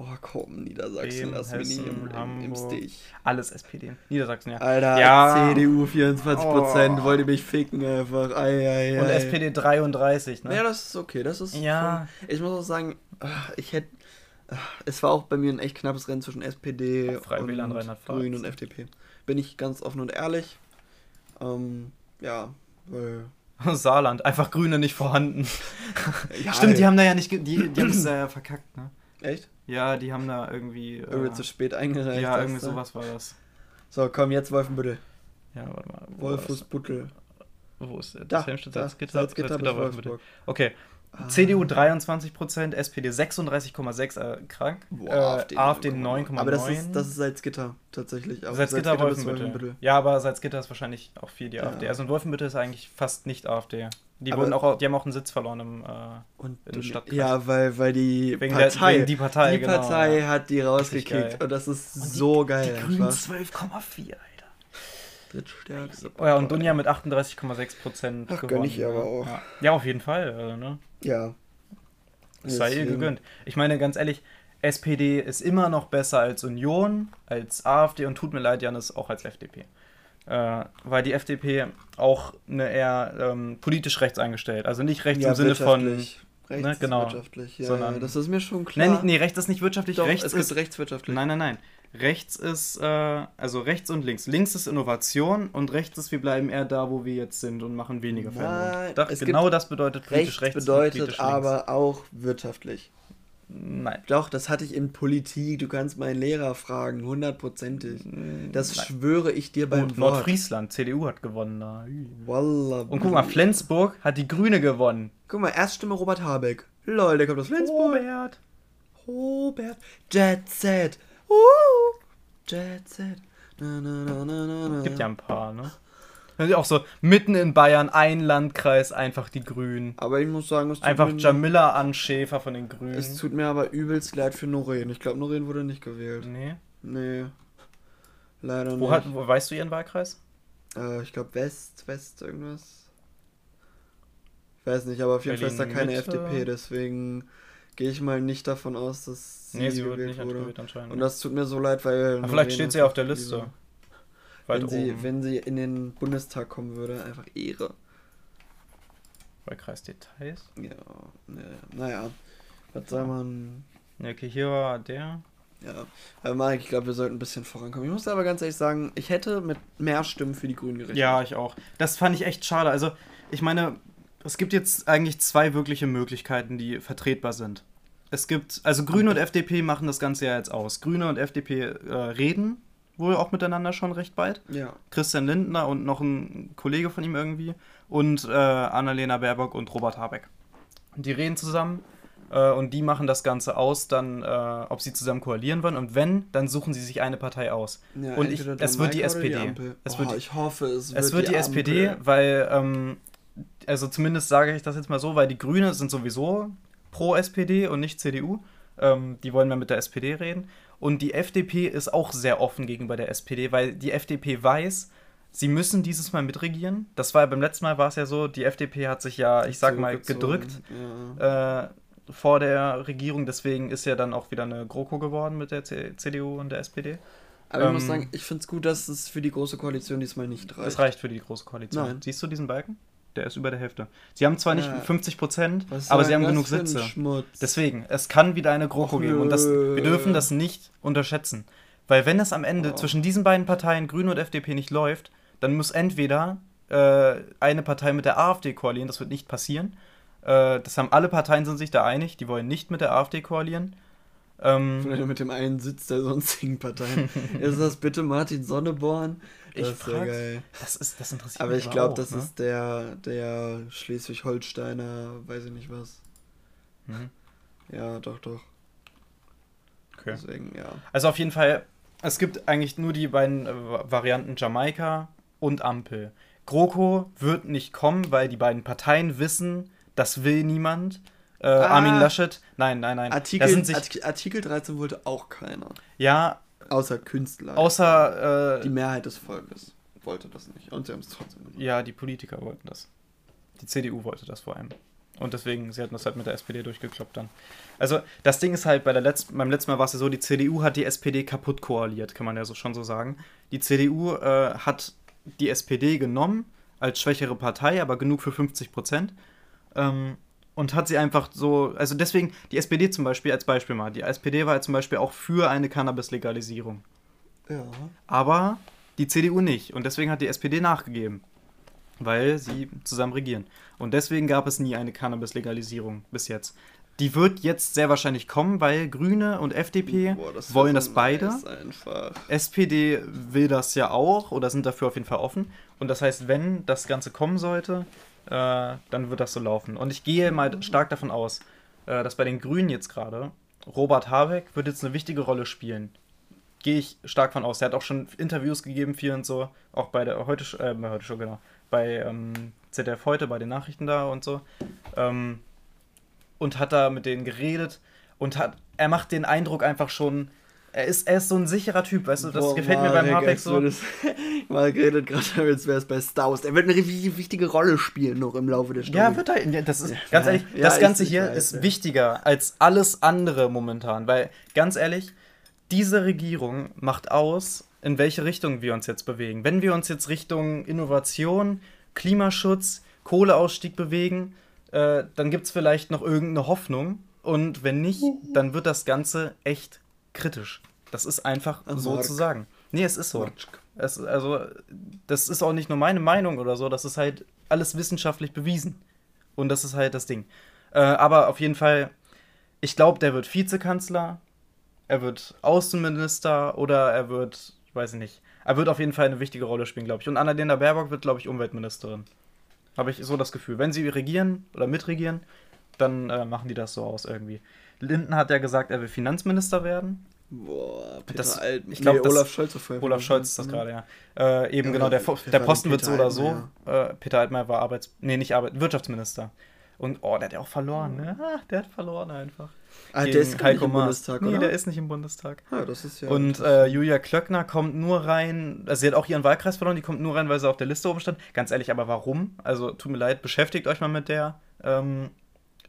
Oh komm, Niedersachsen, lass mich nicht im, im, im. Stich.
Alles SPD. Niedersachsen, ja.
Alter,
Ja.
CDU 24%,
Oh.
wollt ihr mich ficken einfach. Ei, ei,
Und
ei.
SPD 33, ne?
Ja, das ist okay, das ist.
Ja.
voll- Ich muss auch sagen, ah, ich hätte. Es war auch bei mir ein echt knappes Rennen zwischen SPD und
Wähler in Rheinland-Pfalz.
Grün und FDP. Bin ich ganz offen und ehrlich. Ähm, ja, weil. *laughs*
Saarland, einfach Grüne nicht vorhanden. *laughs*
Ja,
Stimmt, die haben da ja nicht, die, die haben es äh, *clears throat* verkackt, ne?
Echt?
Ja, die haben da irgendwie. Äh,
Irgendwie zu spät eingereicht.
ja, irgendwie
du?
sowas war das.
So, komm, jetzt Wolfenbüttel.
Ja, warte mal. Wo war das?
Wolfsbüttel.
Wo ist der?
Da,
Helmstedt,
da,
Salzgitter,
Salzgitter,
Salzgitter, Wolfenbüttel. Okay.
Ah.
CDU 23%, SPD 36,6 äh, krank.
Boah,
äh, AfD 9,9.
Aber das ist, das ist Salzgitter tatsächlich. auch.
Salzgitter,
bis
Wolfenbüttel. Ja, aber Salzgitter ist wahrscheinlich auch viel die
Ja.
AfD. Also in Wolfenbüttel ist eigentlich fast nicht AfD. Die,
Aber-
wurden auch, die haben auch einen Sitz verloren im. Äh,
Und du-
Stadtkreis.
ja, weil, weil die
Wegen der-
Partei,
wegen die Partei,
die
genau,
Partei hat die rausgekickt und das ist
Und die-
so geil.
die Grünen
einfach.
12,4, Alter.
Drittstärkste
Oh ja, und. Dunja mit 38,6 Prozent gewonnen.
gönn ich ihr aber
ja.
auch.
Ja. ja, auf jeden Fall. Also, ne?
Ja.
Es sei ihr gegönnt. Ich meine, ganz ehrlich, SPD ist immer noch besser als Union, als AfD und tut mir leid, Janis, auch als FDP. Äh, weil die FDP auch eine eher ähm, politisch rechts eingestellt. Also nicht rechts
ja,
im Sinne von.
wirtschaftlich. Rechts
ne, genau.
wirtschaftlich, ja,
Sondern-
ja, das ist mir schon klar.
Nein, nee, rechts ist nicht wirtschaftlich.
Doch,
rechts
es
ist.
ist rechtswirtschaftlich.
Nein, nein, nein. Rechts ist, äh, also rechts und links. Links ist Innovation und rechts ist, wir bleiben eher da, wo wir jetzt sind und machen weniger Veränderungen. Genau das bedeutet
politisch rechts. bedeutet politisch aber links. auch wirtschaftlich.
Nein.
Doch, das hatte ich in Politik. Du kannst meinen Lehrer fragen, hundertprozentig. Das Nein. schwöre ich dir beim
und Wort. Nordfriesland, CDU hat gewonnen. Wallah. Und guck mal, Flensburg hat die Grüne gewonnen.
Guck mal, Erststimme Robert Habeck. Lol, der kommt aus Flensburg.
Robert.
Robert. Jet Set. Uh. Jet Set. Na, na,
na, na, Gibt ja ein paar, ne? Auch so mitten in Bayern, ein Landkreis, einfach die Grünen.
Aber ich muss sagen, es
tut Einfach mir Jamila Anschäfer von den Grünen.
Es tut mir aber übelst leid für Noreen. Ich glaube, Noreen wurde nicht gewählt.
Nee.
Nee. Leider
wo
nicht.
Hat, wo, weißt du ihren Wahlkreis?
Äh, ich glaube West, West irgendwas. Ich weiß nicht, aber auf jeden Berlin Fall ist da keine Mitte. FDP, deswegen gehe ich mal nicht davon aus, dass
sie, nee, sie wird nicht wurde. anscheinend.
Und das tut mir so leid, weil.
Aber vielleicht steht sie ja auf der Liste.
Wenn sie, wenn sie in den Bundestag kommen würde, einfach Ehre.
Wahlkreisdetails?
Ja, ne, naja. Was soll man.
Ja, okay, hier war der.
Ja, aber Marek, ich glaube, wir sollten ein bisschen vorankommen. Ich muss aber ganz ehrlich sagen, ich hätte mit mehr Stimmen für die Grünen gerechnet.
Ja, ich auch. Das fand ich echt schade. Also, ich meine, es gibt jetzt eigentlich zwei wirkliche Möglichkeiten, die vertretbar sind. Es gibt, also Grüne und FDP machen das Ganze ja jetzt aus. Grüne und FDP äh, reden wohl auch miteinander schon recht bald.
Ja.
Christian Lindner und noch ein Kollege von ihm irgendwie. Und äh, Annalena Baerbock und Robert Habeck. Die reden zusammen äh, und die machen das Ganze aus, dann, äh, ob sie zusammen koalieren wollen. Und wenn, dann suchen sie sich eine Partei aus. Ja, und ich, es wird die SPD.
Die
es
oh, wird, ich hoffe, es
wird, es wird die, die SPD, weil, ähm, also zumindest sage ich das jetzt mal so, weil die Grünen sind sowieso pro SPD und nicht CDU. Ähm, die wollen mehr mit der SPD reden. Und die FDP ist auch sehr offen gegenüber der SPD, weil die FDP weiß, sie müssen dieses Mal mitregieren. Das war beim letzten Mal war es ja so, die FDP hat sich ja, ich sag mal, gedrückt ja. äh, vor der Regierung. Deswegen ist ja dann auch wieder eine GroKo geworden mit der C CDU und der SPD.
Aber ähm, ich muss ähm, sagen, ich finde es gut, dass es für die Große Koalition diesmal nicht reicht.
Es reicht für die Große Koalition. Nein. Siehst du diesen Balken? Der ist über der Hälfte. Sie haben zwar nicht ja. 50 Prozent, aber sie haben genug Sitze. Deswegen, es kann wieder eine GroKo geben. Und das, wir dürfen das nicht unterschätzen. Weil wenn es am Ende oh. zwischen diesen beiden Parteien, Grüne und FDP, nicht läuft, dann muss entweder äh, eine Partei mit der AfD koalieren, das wird nicht passieren. Äh, das haben alle Parteien sind sich da einig, die wollen nicht mit der AfD koalieren.
Ähm, Vielleicht mit dem einen Sitz der sonstigen Parteien. *laughs* ist das bitte Martin Sonneborn?
Das ich frage. Das, ist, das interessiert
aber mich ich glaube, das ne? ist der, der Schleswig-Holsteiner, weiß ich nicht was. Mhm. Ja, doch, doch.
Okay.
Deswegen, ja.
Also auf jeden Fall, es gibt eigentlich nur die beiden äh, Varianten Jamaika und Ampel. GroKo wird nicht kommen, weil die beiden Parteien wissen, das will niemand. Äh, ah, Armin Laschet, nein, nein, nein.
Artikel, Artikel 13 wollte auch keiner.
Ja.
Außer Künstler.
Außer.
Äh, die Mehrheit des Volkes wollte das nicht. Und sie haben es trotzdem
gemacht. Ja, die Politiker wollten das. Die CDU wollte das vor allem. Und deswegen, sie hatten das halt mit der SPD durchgekloppt dann. Also, das Ding ist halt, bei der letzten, beim letzten Mal war es ja so, die CDU hat die SPD kaputt koaliert, kann man ja so schon so sagen. Die CDU äh, hat die SPD genommen als schwächere Partei, aber genug für 50 Prozent. Ähm, und hat sie einfach so, also deswegen, die SPD zum Beispiel als Beispiel mal, die SPD war zum Beispiel auch für eine Cannabis-Legalisierung.
Ja.
Aber die CDU nicht. Und deswegen hat die SPD nachgegeben. Weil sie zusammen regieren. Und deswegen gab es nie eine Cannabis-Legalisierung bis jetzt. Die wird jetzt sehr wahrscheinlich kommen, weil Grüne und FDP Boah, das wollen das beide. Nice SPD will das ja auch oder sind dafür auf jeden Fall offen. Und das heißt, wenn das Ganze kommen sollte, äh, dann wird das so laufen. Und ich gehe mal stark davon aus, äh, dass bei den Grünen jetzt gerade Robert Habeck wird jetzt eine wichtige Rolle spielen. Gehe ich stark von aus. Er hat auch schon Interviews gegeben, viel und so. Auch bei der heute, äh, heute schon, genau. Bei ähm, ZDF heute, bei den Nachrichten da und so. Ähm, und hat da mit denen geredet und hat, er macht den Eindruck einfach schon, er ist, er ist so ein sicherer Typ, weißt du, das Boah, gefällt Marek, mir beim Habeck so. *laughs*
Mal geredet gerade, *laughs* als wäre es bei Star Wars. Er wird eine wichtige Rolle spielen noch im Laufe der Story.
Ja, wird er. Das ist, ganz ehrlich, ja, das Ganze hier weiß, ist ja. wichtiger als alles andere momentan, weil, ganz ehrlich, diese Regierung macht aus, in welche Richtung wir uns jetzt bewegen. Wenn wir uns jetzt Richtung Innovation, Klimaschutz, Kohleausstieg bewegen, äh, dann gibt es vielleicht noch irgendeine Hoffnung. Und wenn nicht, dann wird das Ganze echt kritisch. Das ist einfach
Ah,
so
Mark.
zu sagen. Nee, es ist so.
Mark.
Es, also, das ist auch nicht nur meine Meinung oder so, das ist halt alles wissenschaftlich bewiesen. Und das ist halt das Ding. Äh, aber auf jeden Fall, ich glaube, der wird Vizekanzler, er wird Außenminister oder er wird, ich weiß nicht, er wird auf jeden Fall eine wichtige Rolle spielen, glaube ich. Und Annalena Baerbock wird, glaube ich, Umweltministerin. Habe ich so das Gefühl. Wenn sie regieren oder mitregieren, dann äh, machen die das so aus irgendwie. Linden hat ja gesagt, er will Finanzminister werden.
Boah, Peter
Das-
Alt.
ich glaub,
nee, Olaf Scholz.
Olaf Scholz ist das gerade, ja. Äh, eben
Ja,
genau, der, der Posten wird so oder so. Äh, Peter Altmaier war Arbeits... Nee, nicht Arbeit... Wirtschaftsminister. Und, oh, der hat ja auch verloren, ne? Ah, der hat verloren einfach.
Ah, der ist nicht im
Maas.
Bundestag,
Nee,
oder?
der ist nicht im Bundestag.
Ah, das ist ja.
Und äh, Julia Klöckner kommt nur rein, also sie hat auch ihren Wahlkreis verloren, die kommt nur rein, weil sie auf der Liste oben stand. Ganz ehrlich, aber warum? Also tut mir leid, beschäftigt euch mal mit der. Ähm,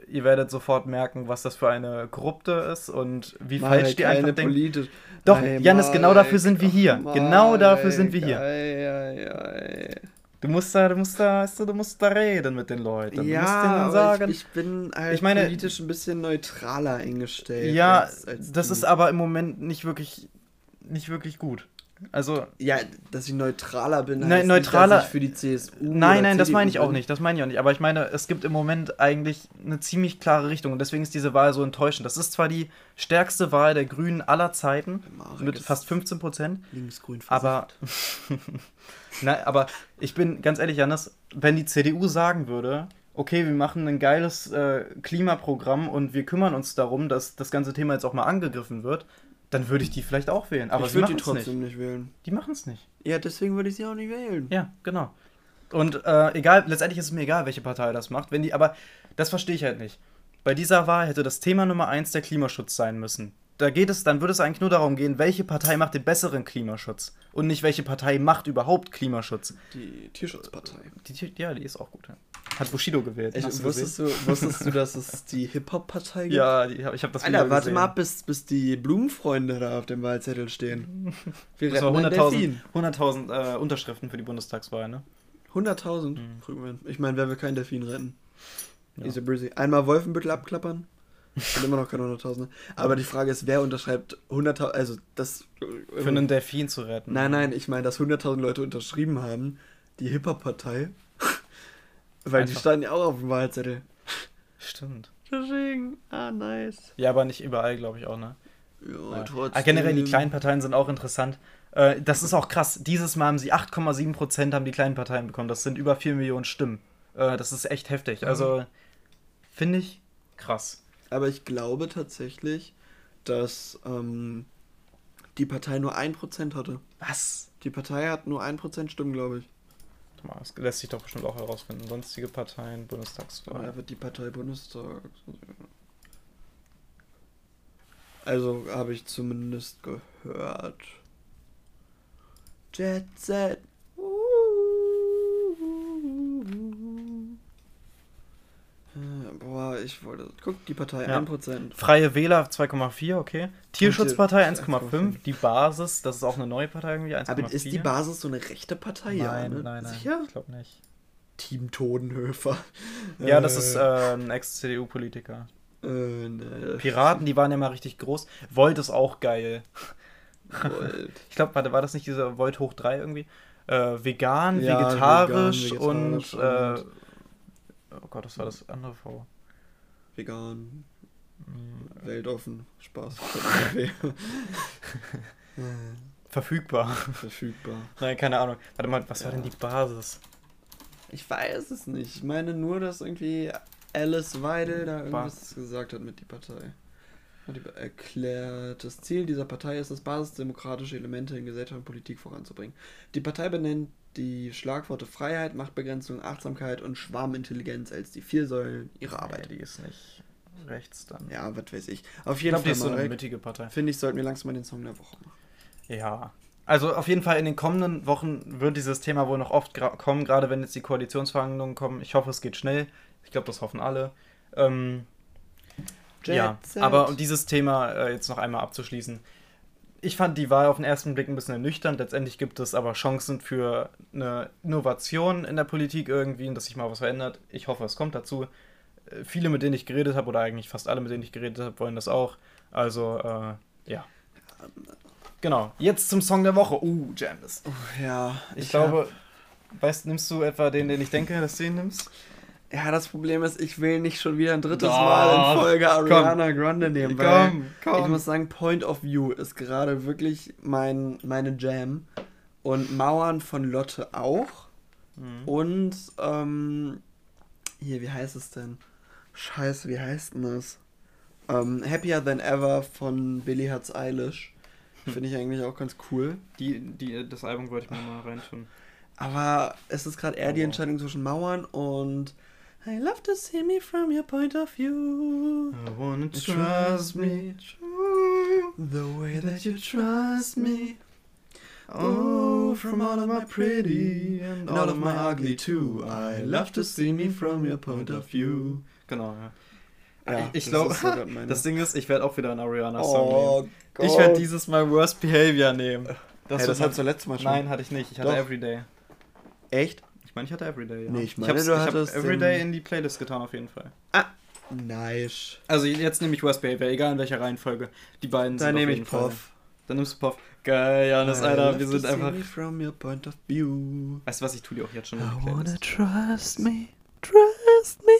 ihr werdet sofort merken, was das für eine Korrupte ist und wie
Marek,
falsch die einfach denkt.
politisch.
Doch,
Ei,
Janis, genau
Marek,
dafür sind wir hier.
ach,
Genau dafür sind wir hier.
Ei, ei, ei.
Du musst da, du musst da, weißt du, du musst da reden mit den Leuten.
Ja,
sagen.
ich, ich bin halt
Ich meine-
politisch ein bisschen neutraler eingestellt.
ja,
als- als
das
du.
ist aber im Moment nicht wirklich, nicht wirklich gut. Also,
Ja, dass ich neutraler bin, heißt
neutraler-
nicht, für die CSU
Nein, nein, das
CDU
meine ich auch nicht. Das meine ich auch nicht. Aber ich meine, es gibt im Moment eigentlich eine ziemlich klare Richtung und deswegen ist diese Wahl so enttäuschend. Das ist zwar die stärkste Wahl der Grünen aller Zeiten
Marek
mit fast 15 Prozent,
Linksgrün
aber, *laughs* Nein, aber ich bin ganz ehrlich, Janis, wenn die CDU sagen würde, okay, wir machen ein geiles äh, Klimaprogramm und wir kümmern uns darum, dass das ganze Thema jetzt auch mal angegriffen wird, dann würde ich die vielleicht auch wählen. Aber
ich würde die
es nicht.
trotzdem nicht. wählen.
Die machen es nicht.
Ja, deswegen würde ich sie auch nicht wählen.
Ja, genau. Und äh, egal, letztendlich ist es mir egal, welche Partei das macht. Wenn die, aber das verstehe ich halt nicht. Bei dieser Wahl hätte das Thema Nummer eins der Klimaschutz sein müssen. Da geht es, dann würde es eigentlich nur darum gehen, welche Partei macht den besseren Klimaschutz und nicht welche Partei macht überhaupt Klimaschutz.
Die Tierschutzpartei.
Die, die, ja, die ist auch gut. Ja. Hat Bushido gewählt.
Ich, wusstest, du, wusstest du, dass es die Hip-Hop-Partei gibt?
Ja, die, hab- ich habe das
Alter, warte
gesehen.
mal ab, bis, bis die Blumenfreunde da auf dem Wahlzettel stehen. Wir
Das war
retten einen
100.000
Delfin.
100.000 äh, Unterschriften für die Bundestagswahl, ne?
100.000.
Mhm.
Ich meine, wer will keinen Delfin retten?
Ja.
Easy breezy. Einmal Wolfenbüttel abklappern. *laughs* Sind immer noch keine 100.000. Aber die Frage ist, wer unterschreibt 100.000, also das...
Für einen Delfin zu retten.
Nein, nein, ich meine, dass 100.000 Leute unterschrieben haben, die Hip-Hop-Partei. Weil die
Einfach.
standen ja auch auf dem Wahlzettel.
Stimmt.
Deswegen, ah, nice.
Ja, aber nicht überall, glaube ich auch, ne?
Ja,
Ja.
trotzdem.
Ah, generell, die kleinen Parteien sind auch interessant. Äh, das ist auch krass. Dieses Mal haben sie 8,7 Prozent haben die kleinen Parteien bekommen. Das sind über 4 Millionen Stimmen. Äh, das ist echt heftig. Also, finde ich krass.
Aber ich glaube tatsächlich, dass ähm, die Partei nur 1% hatte.
Was?
Die Partei hat nur 1% Stimmen, glaube ich.
Das lässt sich doch bestimmt auch herausfinden. Sonstige Parteien, Bundestagswahl.
Daher wird die Partei Bundestag. Also habe ich zumindest gehört. Jet Set. Boah, ich wollte. Guck, die Partei
Ja.
1%.
Freie Wähler 2,4, okay. Tierschutzpartei
Und die-
1,5. Die Basis, das ist auch eine neue Partei irgendwie, 1,4.
Aber ist die Basis so eine rechte Partei?
Nein,
ja, ne?
nein, nein.
Sicher?
Ich glaube nicht.
Team Todenhöfer.
Ja, das ist äh, ein Ex-CDU-Politiker.
Äh, ne.
Piraten, die waren ja mal richtig groß. Volt ist auch geil.
Volt. *laughs*
Ich glaube, warte, war das nicht dieser Volt hoch 3 irgendwie? Äh, vegan,
Ja,
vegetarisch,
vegan, vegetarisch
und, äh,
und-
oh Gott, das war das andere V.
Vegan,
Hm,
weltoffen, Spaß. *laughs* *laughs*
Verfügbar.
Verfügbar.
Nein, keine Ahnung. Warte mal, was war denn die Basis?
Ich weiß es nicht. Ich meine nur, dass irgendwie Alice Weidel da irgendwas gesagt hat mit die Partei. Hat die erklärt, das Ziel dieser Partei ist es, basisdemokratische Elemente in Gesellschaft und Politik voranzubringen. Die Partei benennt die Schlagworte Freiheit, Machtbegrenzung, Achtsamkeit und Schwarmintelligenz als die vier Säulen ihrer Arbeit.
Nee, die ist nicht rechts dann.
Ja, was weiß ich. Auf
ich
jeden
glaube, die
Fall,
ist so eine mittige Partei.
finde ich, sollten wir langsam mal den Song der Woche machen.
Ja. Also auf jeden Fall in den kommenden Wochen wird dieses Thema wohl noch oft kommen, gerade wenn jetzt die Koalitionsverhandlungen kommen. Ich hoffe, es geht schnell. Ich glaube, das hoffen alle. Ähm, ja, aber um dieses Thema äh, jetzt noch einmal abzuschließen. Ich fand die Wahl auf den ersten Blick ein bisschen ernüchternd. Letztendlich gibt es aber Chancen für eine Innovation in der Politik irgendwie und dass sich mal was verändert. Ich hoffe, es kommt dazu. Äh, Viele, mit denen ich geredet habe, oder eigentlich fast alle, mit denen ich geredet habe, wollen das auch. Also, äh, ja. genau. Jetzt zum Song der Woche. Uh, Janice.
Uh, ja.
Ich, ich glaube, weißt, nimmst du etwa den, den ich denke, dass du ihn nimmst?
Ja, das Problem ist, ich will nicht schon wieder ein drittes Doch, Mal in Folge Ariana komm, Grande nehmen, weil komm, komm. ich muss sagen, Point of View ist gerade wirklich mein, meine Jam. Und Mauern von Lotte auch. Mhm. Und, ähm, hier, wie heißt es denn? Scheiße, wie heißt denn das? Ähm, Happier Than Ever von Billy Hutz Eilish. Hm. Finde ich eigentlich auch ganz cool.
Die, die, das Album wollte ich mir mal reinschauen.
Aber es ist gerade eher die Entscheidung zwischen Mauern und I love to see me from your point of view. I wanna trust me. The way that you trust me. Oh, from all of my pretty and all of my ugly too. I love to see me from your point of view.
Genau, ja. Ja, ich glaube, *laughs* das Ding ist, ich werde auch wieder einen Ariana-Song oh, nehmen. Gott. Ich werde dieses Mal Worst Behavior nehmen.
Das, hey, das hattest du letztes Mal schon.
Nein, hatte ich nicht. Ich hatte Doch. Everyday.
Echt?
Ich meine, ich hatte Everyday, ja.
Nee, ich meine, ich
du hattest hab Everyday in die Playlist getan, auf jeden Fall.
Ah, nice.
Also jetzt nehme ich Worst Behavior, egal in welcher Reihenfolge. Die beiden
Dann nehme ich Puff.
Dann nimmst du Puff. Geil, Janis, Alter, wir sind einfach...
From your point of view.
Weißt du was, ich tue dir auch jetzt schon in
die Playlist. I wanna trust me, trust me.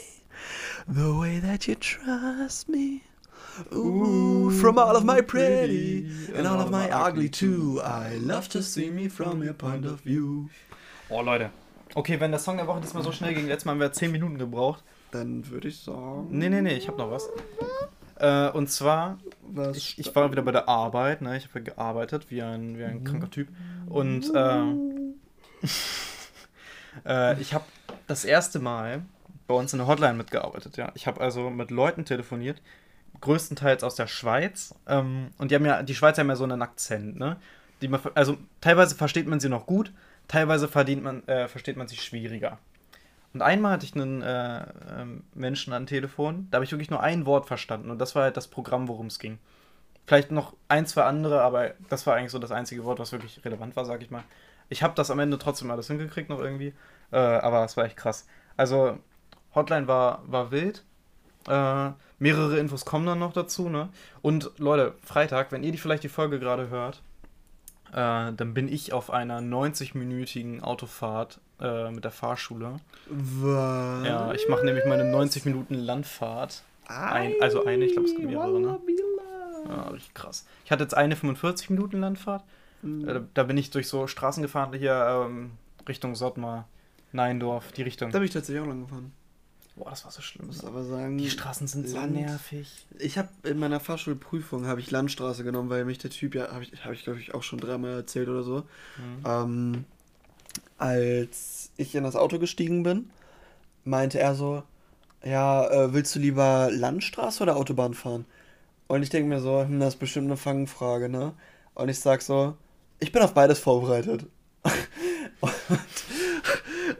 The way that you trust me. Ooh, from all of my pretty and all of my ugly too. I love to see me from your point of view.
Oh, Leute. Okay, wenn der Song der Woche diesmal so schnell ging, letztes Mal haben wir 10 Minuten gebraucht.
Dann würde ich sagen.
Nee, nee, nee, ich habe noch was. Äh, und zwar, ich, ich, war wieder bei der Arbeit, ne? Ich habe gearbeitet wie ein, wie ein mhm. kranker Typ. Und äh, *laughs* äh, ich habe das erste Mal bei uns in der Hotline mitgearbeitet, ja. Ich habe also mit Leuten telefoniert, größtenteils aus der Schweiz. Ähm, und die haben ja, die Schweizer haben ja so einen Akzent, ne? Die man, also teilweise versteht man sie noch gut, teilweise verdient man, äh, versteht man sie schwieriger. Und einmal hatte ich einen äh, äh, Menschen am Telefon, da habe ich wirklich nur ein Wort verstanden und das war halt das Programm, worum es ging. Vielleicht noch ein, zwei andere, aber das war eigentlich so das einzige Wort, was wirklich relevant war, sag ich mal. Ich habe das am Ende trotzdem alles hingekriegt noch irgendwie, äh, aber es war echt krass. Also Hotline war, war wild. Äh, mehrere Infos kommen dann noch dazu, ne? Und Leute, Freitag, wenn ihr die vielleicht die Folge gerade hört, äh, dann bin ich auf einer 90-minütigen Autofahrt äh, mit der Fahrschule.
Was?
Ja, ich mache nämlich meine 90 Minuten Landfahrt. Ein, also eine, ich glaube, es gibt mehrere, ne? Ja, richtig krass. Ich hatte jetzt eine 45 Minuten Landfahrt. Mhm. da bin ich durch so Straßen gefahren, hier ähm, Richtung Sottmar, Neindorf, die Richtung.
Da bin ich tatsächlich auch lang gefahren.
Boah, das war so schlimm.
Muss aber sagen,
die Straßen sind Land, so nervig.
Ich habe in meiner Fahrschulprüfung habe ich Landstraße genommen, weil mich der Typ ja habe ich habe ich glaube ich auch schon dreimal erzählt oder so. Mhm. Ähm, als ich in das Auto gestiegen bin, meinte er so, ja, äh, willst du lieber Landstraße oder Autobahn fahren? Und ich denke mir so, hm, das ist bestimmt eine Fangfrage, ne? Und ich sag so, ich bin auf beides vorbereitet. *laughs* und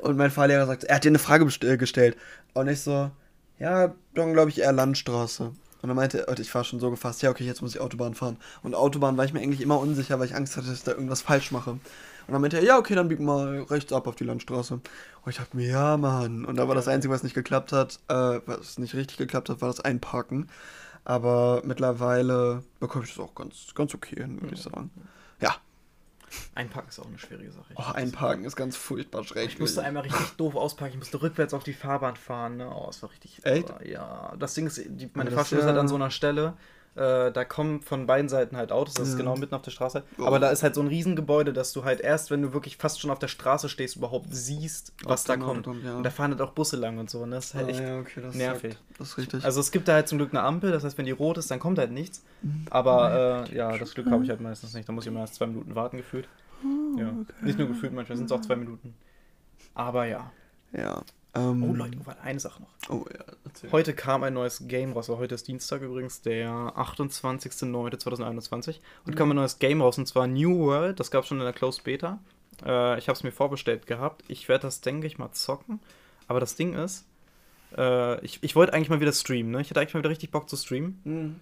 und mein Fahrlehrer sagt, er hat dir eine Frage äh, gestellt. Und ich so, ja, dann glaube ich eher Landstraße. Und dann meinte er, ich war schon so gefasst, ja, okay, jetzt muss ich Autobahn fahren. Und Autobahn war ich mir eigentlich immer unsicher, weil ich Angst hatte, dass ich da irgendwas falsch mache. Und dann meinte er, ja, okay, dann bieg mal rechts ab auf die Landstraße. Und ich dachte mir, ja, Mann. Und da war das Einzige, was nicht geklappt hat, äh, was nicht richtig geklappt hat, war das Einparken. Aber mittlerweile bekomme ich das auch ganz, ganz okay hin, würde ich sagen. Ja,
Einparken ist auch eine schwierige Sache.
Oh, einparken ist ganz furchtbar schrecklich.
Ich musste einmal richtig doof ausparken. Ich musste rückwärts auf die Fahrbahn fahren. Ne? Oh, es war richtig.
Echt?
ja, das Ding ist, die, meine Fahrschule ist halt an so einer Stelle, äh, da kommen von beiden Seiten halt Autos, das ja. ist genau mitten auf der Straße. Oh. Aber da ist halt so ein Riesengebäude, dass du halt erst, wenn du wirklich fast schon auf der Straße stehst, überhaupt siehst, was da kommt. kommt ja. Und da fahren halt auch Busse lang und so. Und das ist halt ah, echt ja, okay, das nervig.
Sagt, das ist richtig.
Also es gibt da halt zum Glück eine Ampel, das heißt, wenn die rot ist, dann kommt halt nichts. Mhm. Aber äh, ja, das Glück habe ich halt meistens nicht. Da muss ich immer erst zwei Minuten warten gefühlt. ja. Okay. Nicht nur gefühlt, manchmal sind es auch zwei Minuten. Aber ja.
Ja.
Ähm, oh Leute, eine Sache noch.
Oh ja,
erzähl. Heute kam ein neues Game raus. Heute ist Dienstag übrigens, der 28.09.2021. Und mhm. kam ein neues Game raus und zwar New World. Das gab es schon in der Closed Beta. Äh, ich habe es mir vorbestellt gehabt. Ich werde das, denke ich, mal zocken. Aber das Ding ist, äh, ich, ich wollte eigentlich mal wieder streamen. Ne? Ich hatte eigentlich mal wieder richtig Bock zu streamen. Mhm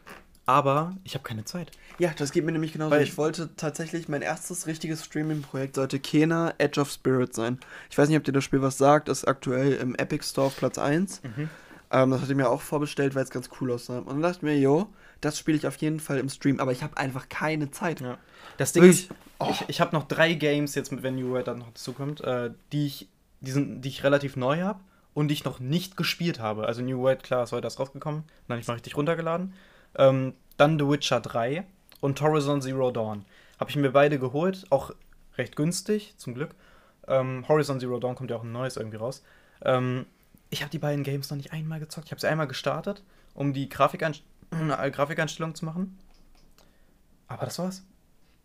aber ich habe keine Zeit.
Ja, das geht mir nämlich genauso. Weil ich wollte tatsächlich, mein erstes richtiges Streaming-Projekt sollte Kena Edge of Spirit sein. Ich weiß nicht, ob dir das Spiel was sagt, ist aktuell im Epic Store auf Platz 1. Mhm. Ähm, das hatte ich mir auch vorbestellt, weil es ganz cool aussah. Und dann dachte ich mir, jo, das spiele ich auf jeden Fall im Stream, aber ich habe einfach keine Zeit.
Ja. Das Ding
Wirklich?
ist, ich, ich habe noch drei Games jetzt, mit, wenn New World dann noch dazukommt, äh, die, ich, die, sind, die ich relativ neu habe und die ich noch nicht gespielt habe. Also New World, klar, ist heute erst rausgekommen, dann ich mal richtig runtergeladen. Ähm, dann The Witcher 3 und Horizon Zero Dawn. Habe ich mir beide geholt, auch recht günstig, zum Glück. Ähm, Horizon Zero Dawn kommt ja auch ein neues irgendwie raus. Ähm, ich habe die beiden Games noch nicht einmal gezockt. Ich habe sie einmal gestartet, um die Grafikeinst *clears throat* äh, Grafikeinstellung zu machen. Aber das war's.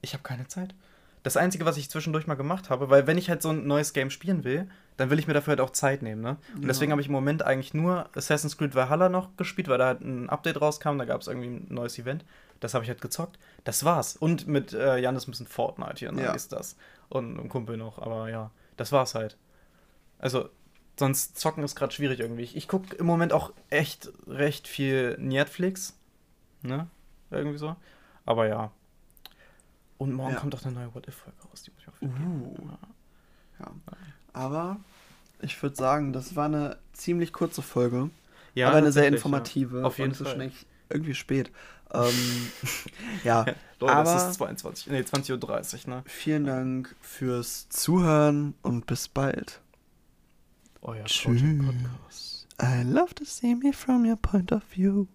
Ich habe keine Zeit. Das Einzige, was ich zwischendurch mal gemacht habe, weil wenn ich halt so ein neues Game spielen will, dann will ich mir dafür halt auch Zeit nehmen, ne? Und
Ja.
deswegen habe ich im Moment eigentlich nur Assassin's Creed Valhalla noch gespielt, weil da halt ein Update rauskam, da gab es irgendwie ein neues Event. Das habe ich halt gezockt. Das war's. Und mit äh, Janis ein bisschen Fortnite hier, ne?
Ja.
Ist das. Und ein Kumpel noch, aber ja, das war's halt. Also, sonst zocken ist gerade schwierig irgendwie. Ich, ich gucke im Moment auch echt recht viel Netflix, ne? Irgendwie so. Aber ja. Und morgen
Ja.
kommt auch eine neue What If-Folge raus. Die muss ich auch
Uh. Ja. Aber ich würde sagen, das war eine ziemlich kurze Folge,
Ja,
aber eine sehr informative.
Ja. Auf jeden Fall.
schon irgendwie spät. ähm, *laughs* ja,
Ja. *laughs* Leute,
aber
es ist 22, nee, 20.30 Uhr, ne?
vielen Dank fürs Zuhören und bis bald.
Euer
Tschüss.
Podcast.
I love to see me from your point of view.